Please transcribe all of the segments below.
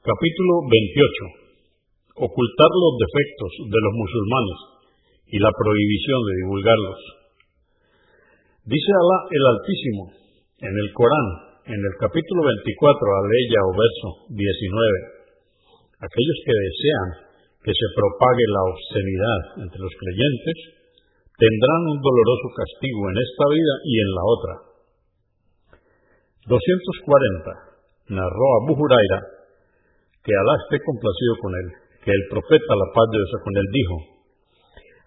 Capítulo 28. Ocultar los defectos de los musulmanes y la prohibición de divulgarlos. Dice Alá el Altísimo en el Corán, en el capítulo 24, aleya o verso 19. Aquellos que desean que se propague la obscenidad entre los creyentes tendrán un doloroso castigo en esta vida y en la otra. 240. Narró Abu Huraira que Alá esté complacido con él, que el profeta, la paz de Dios con él, dijo,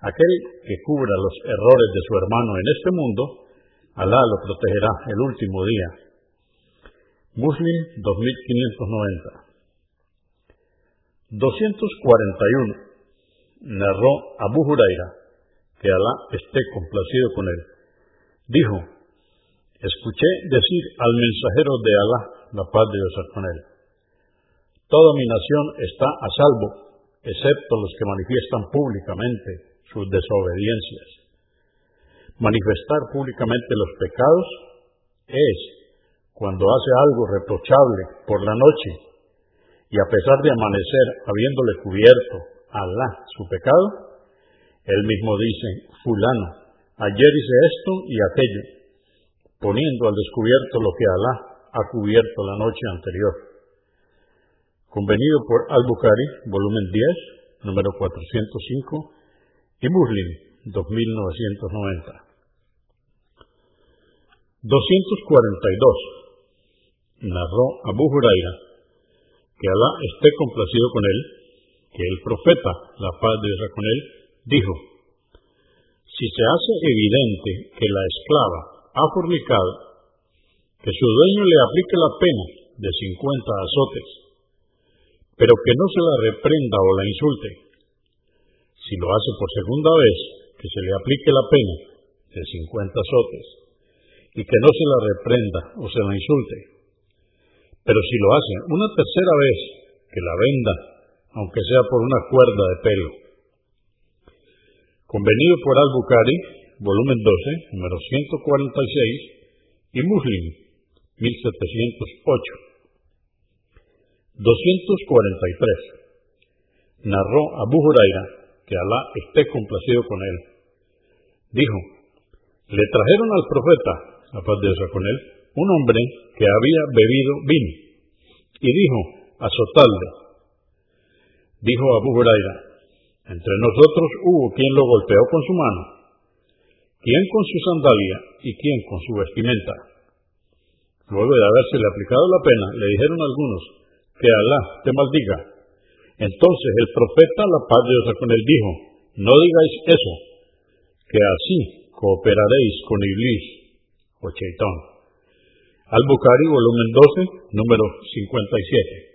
aquel que cubra los errores de su hermano en este mundo, Alá lo protegerá el último día. Muslim 2590 241 Narró Abu Huraira, que Alá esté complacido con él. Dijo, escuché decir al mensajero de Alá, la paz de Dios con él, Toda mi nación está a salvo, excepto los que manifiestan públicamente sus desobediencias. Manifestar públicamente los pecados es cuando hace algo reprochable por la noche y a pesar de amanecer habiéndole cubierto a Alá su pecado, él mismo dice, fulano, ayer hice esto y aquello, poniendo al descubierto lo que Alá ha cubierto la noche anterior convenido por Al-Bukhari, volumen 10, número 405, y Muslim, 2990. 242. Narró Abu Huraira, que Alá esté complacido con él, que el profeta, la paz de Dios con él, dijo, si se hace evidente que la esclava ha fornicado, que su dueño le aplique la pena de 50 azotes pero que no se la reprenda o la insulte. Si lo hace por segunda vez, que se le aplique la pena de 50 azotes y que no se la reprenda o se la insulte. Pero si lo hace una tercera vez, que la venda, aunque sea por una cuerda de pelo. Convenido por Al-Bukhari, volumen 12, número 146, y Muslim, 1708. 243. Narró Abu Huraira, que Alá esté complacido con él. Dijo, le trajeron al profeta, a paz de Dios con él, un hombre que había bebido vino, y dijo, azotadle. Dijo Abu Huraira, entre nosotros hubo quien lo golpeó con su mano, quien con su sandalia y quien con su vestimenta. Luego de habérsele aplicado la pena, le dijeron algunos, que Alá te maldiga. Entonces el profeta, la paz de Dios con él, dijo, no digáis eso, que así cooperaréis con Iblis o Chaitán. Al-Bukhari, volumen 12, número 57.